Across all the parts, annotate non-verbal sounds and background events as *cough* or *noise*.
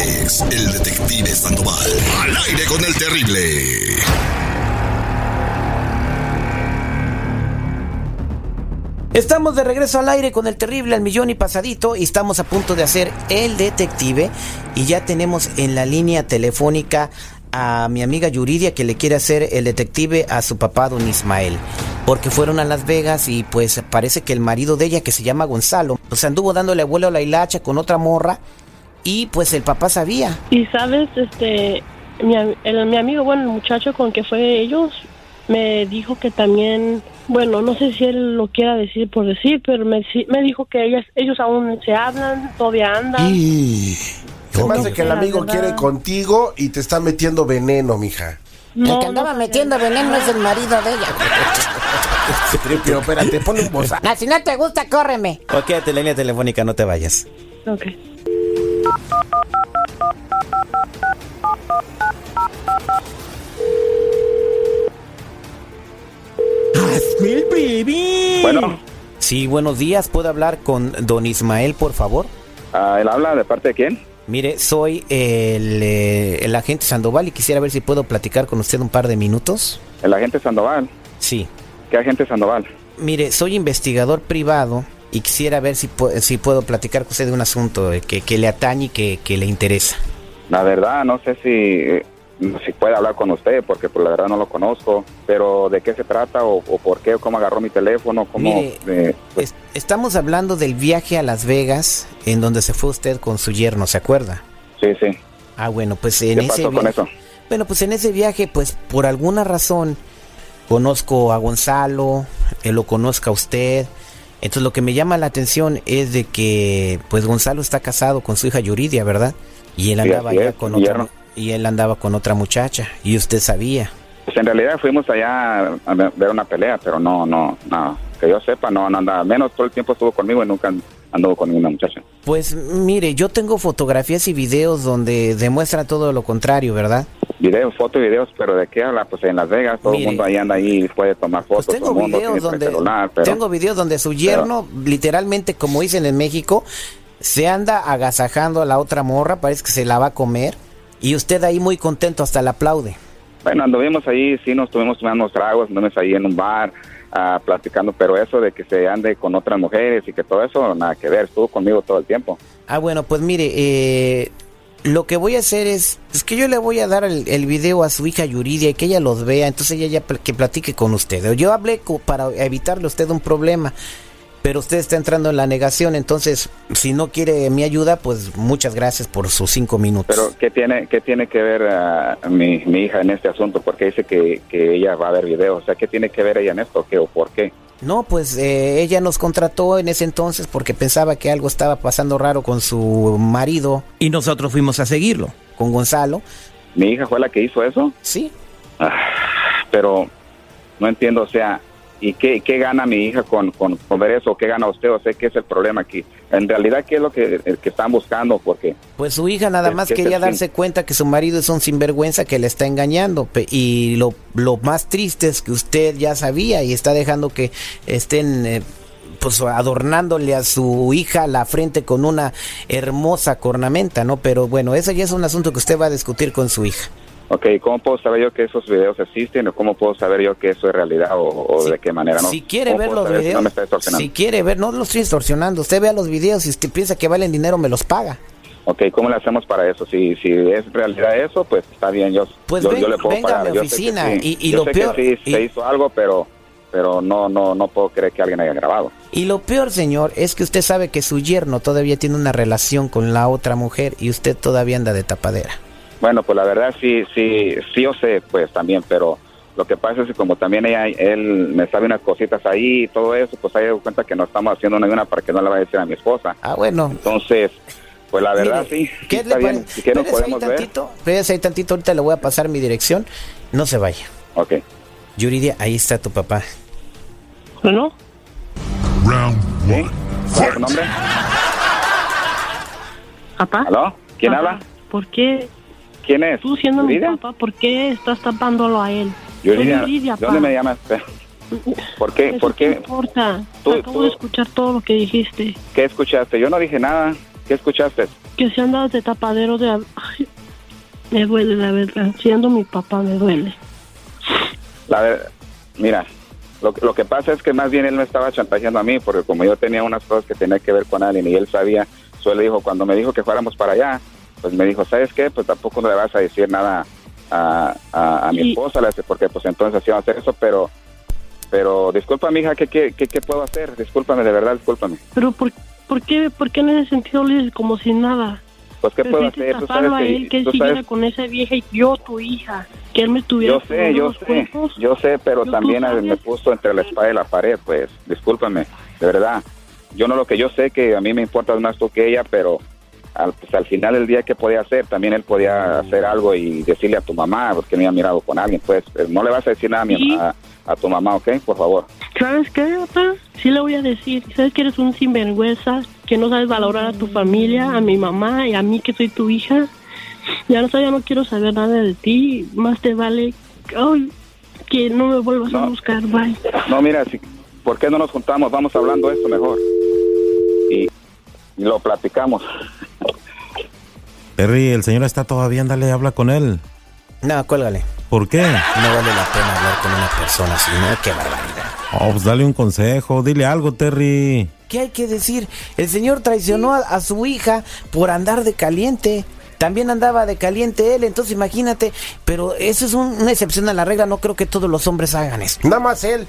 El detective Sandoval. Al aire con el terrible. Estamos de regreso al aire con el terrible al millón y pasadito y estamos a punto de hacer el detective y ya tenemos en la línea telefónica a mi amiga Yuridia que le quiere hacer el detective a su papá don Ismael porque fueron a Las Vegas y pues parece que el marido de ella que se llama Gonzalo pues anduvo dándole abuelo a la hilacha con otra morra y pues el papá sabía. Y sabes, este, mi, el, mi amigo, bueno, el muchacho con que fue ellos, me dijo que también, bueno, no sé si él lo quiera decir por decir, pero me, me dijo que ellas, ellos aún se hablan, todavía andan. Y... Se me hace que el amigo quiere contigo y te está metiendo veneno, mija. el que andaba metiendo veneno es el marido de ella. *laughs* Tripio, espérate, ponle un bolsa. si no te gusta, córreme. Ok, te línea telefónica, no te vayas. Ok. ¡Hazme el baby! Bueno. Sí, buenos días. ¿Puedo hablar con don Ismael, por favor? Ah, ¿Él habla de parte de quién? Mire, soy el, eh, el agente Sandoval y quisiera ver si puedo platicar con usted un par de minutos. ¿El agente Sandoval? Sí. ¿Qué agente Sandoval? Mire, soy investigador privado y quisiera ver si, si puedo platicar con usted de un asunto que, que le atañe y que, que, le interesa. La verdad, no sé si, si puede hablar con usted, porque por la verdad no lo conozco, pero ¿de qué se trata o, o por qué, o cómo agarró mi teléfono? Cómo, Mire, eh, es, estamos hablando del viaje a Las Vegas en donde se fue usted con su yerno, ¿se acuerda? Sí, sí. Ah, bueno, pues en ¿Qué ese con eso? Bueno, pues en ese viaje, pues por alguna razón conozco a Gonzalo, él lo conozca a usted. Entonces lo que me llama la atención es de que pues Gonzalo está casado con su hija Yuridia, ¿verdad? Y él andaba es, con otra y él andaba con otra muchacha y usted sabía. Pues en realidad fuimos allá a ver una pelea, pero no, no, no. Que yo sepa, no, no anda. Menos todo el tiempo estuvo conmigo y nunca anduvo con ninguna muchacha. Pues mire, yo tengo fotografías y videos donde demuestra todo lo contrario, ¿verdad? Videos, fotos y videos, pero ¿de qué habla? Pues en Las Vegas todo Mire, el mundo ahí anda ahí y puede tomar Pues fotos. tengo todo el mundo videos tiene donde celular, pero tengo videos donde su yerno literalmente como dicen en México se anda agasajando a la otra morra, parece que se la va a comer y usted ahí muy contento hasta le aplaude. Bueno, anduvimos ahí, sí nos estuvimos tomando tragos, anduvimos ahí en un bar ah, platicando, pero eso de que se ande con otras mujeres y que todo eso, nada que ver, estuvo conmigo todo el tiempo. Ah, bueno, pues mire, eh, lo que voy a hacer es, es que yo le voy a dar el, el video a su hija Yuridia y que ella los vea, entonces ella ya que platique con usted. Yo hablé para evitarle a usted un problema, pero usted está entrando en la negación, entonces si no quiere mi ayuda, pues muchas gracias por sus cinco minutos. Pero ¿qué tiene, qué tiene que ver ah, mi, mi hija en este asunto? Porque dice que, que ella va a ver videos, o sea, ¿qué tiene que ver ella en esto? ¿Qué o por qué? No, pues eh, ella nos contrató en ese entonces porque pensaba que algo estaba pasando raro con su marido. Y nosotros fuimos a seguirlo. Con Gonzalo. ¿Mi hija fue la que hizo eso? Sí. Ah, pero no entiendo, o sea, ¿y qué, qué gana mi hija con, con, con ver eso? ¿Qué gana usted? O sea, ¿qué es el problema aquí? En realidad, ¿qué es lo que, el que están buscando? Porque Pues su hija nada más quería fin. darse cuenta que su marido es un sinvergüenza que le está engañando. Y lo, lo más triste es que usted ya sabía y está dejando que estén eh, pues adornándole a su hija la frente con una hermosa cornamenta, ¿no? Pero bueno, eso ya es un asunto que usted va a discutir con su hija. Ok, ¿cómo puedo saber yo que esos videos existen o cómo puedo saber yo que eso es realidad o, o de qué manera? ¿no? Si quiere ¿Cómo ver los saber si videos, no me está si quiere ver, no lo estoy extorsionando. Usted vea los videos y si piensa que valen dinero, me los paga. Ok, ¿cómo le hacemos para eso? Si, si es realidad eso, pues está bien, yo, Pues yo, ven- yo le puedo venga a pagar. mi Yo sé que oficina sí. y- y Yo lo sé peor- que sí, y- se hizo algo, pero pero no no no puedo creer que alguien haya grabado. Y lo peor, señor, es que usted sabe que su yerno todavía tiene una relación con la otra mujer y usted todavía anda de tapadera. Bueno, pues la verdad sí, sí, sí yo sé, pues también, pero lo que pasa es que como también ella, él me sabe unas cositas ahí y todo eso, pues ahí doy cuenta que no estamos haciendo ninguna para que no le vaya a decir a mi esposa. Ah, bueno. Entonces, pues la verdad Mire, sí, sí ¿qué está le bien. parece? Si quieren ahí podemos ver. tantito, espérese ahí tantito, ahorita le voy a pasar mi dirección. No se vaya. Ok. Yuridia, ahí está tu papá. Bueno, Round ¿Sí? ¿Cuál es su nombre? papá. ¿Aló? ¿Quién Papá, habla? ¿Por qué ¿Quién es? tú siendo mi ¿Yuridia? papá, por qué estás tapándolo a él? Yuridia, Yuridia, ¿de dónde me llamas? *laughs* ¿Por qué? ¿Por qué qué? importa? Tú- Acabo tú- de escuchar todo lo que dijiste. ¿Qué escuchaste? Yo no dije nada. ¿Qué escuchaste? Que se han dado de tapadero de... Ay, me duele, la verdad. Siendo mi papá, me duele. La ver- mira, lo, que- lo que pasa es que más bien él me estaba chantajeando a mí, porque como yo tenía unas cosas que tenía que ver con alguien y él sabía, solo le dijo, cuando me dijo que fuéramos para allá, pues me dijo, ¿sabes qué? Pues tampoco le vas a decir nada a, a, a mi esposa, porque pues entonces sí va a hacer eso, pero... Pero disculpa, mija, ¿qué, qué, qué, qué puedo hacer? Discúlpame, de verdad, discúlpame. Pero ¿por, por, qué, ¿por qué en ese sentido le dices como si nada? Pues, ¿qué puedo hacer? Tú sabes a él que él siguiera con esa vieja y yo, tu hija. Que él me tuviera Yo sé, yo sé, yo sé, pero también me puso entre la espada y la pared, pues, discúlpame, de verdad. Yo no lo que yo sé que a mí me importa más tú que ella, pero al, pues, al final del día, ¿qué podía hacer? También él podía hacer algo y decirle a tu mamá, porque me había mirado con alguien, pues, eh, no le vas a decir nada a, mi- a, a tu mamá, ¿ok? Por favor. ¿Sabes qué, papá? Sí le voy a decir. ¿Sabes que eres un sinvergüenza? Que no sabes valorar a tu familia, a mi mamá y a mí que soy tu hija. Ya no, ya no quiero saber nada de ti. Más te vale ay, que no me vuelvas a buscar. Bye. No, mira, si, ¿por qué no nos juntamos? Vamos hablando esto mejor. Y, y lo platicamos. Terry, el señor está todavía, ándale, habla con él. No, cuélgale. ¿Por qué? No vale la pena hablar con una persona así, ¿no? Qué barbaridad. Oh, pues dale un consejo, dile algo, Terry. ¿Qué hay que decir? El señor traicionó a, a su hija por andar de caliente. También andaba de caliente él, entonces imagínate. Pero eso es un- una excepción a la regla. No creo que todos los hombres hagan eso. Nada más él.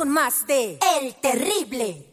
Con más de El Terrible.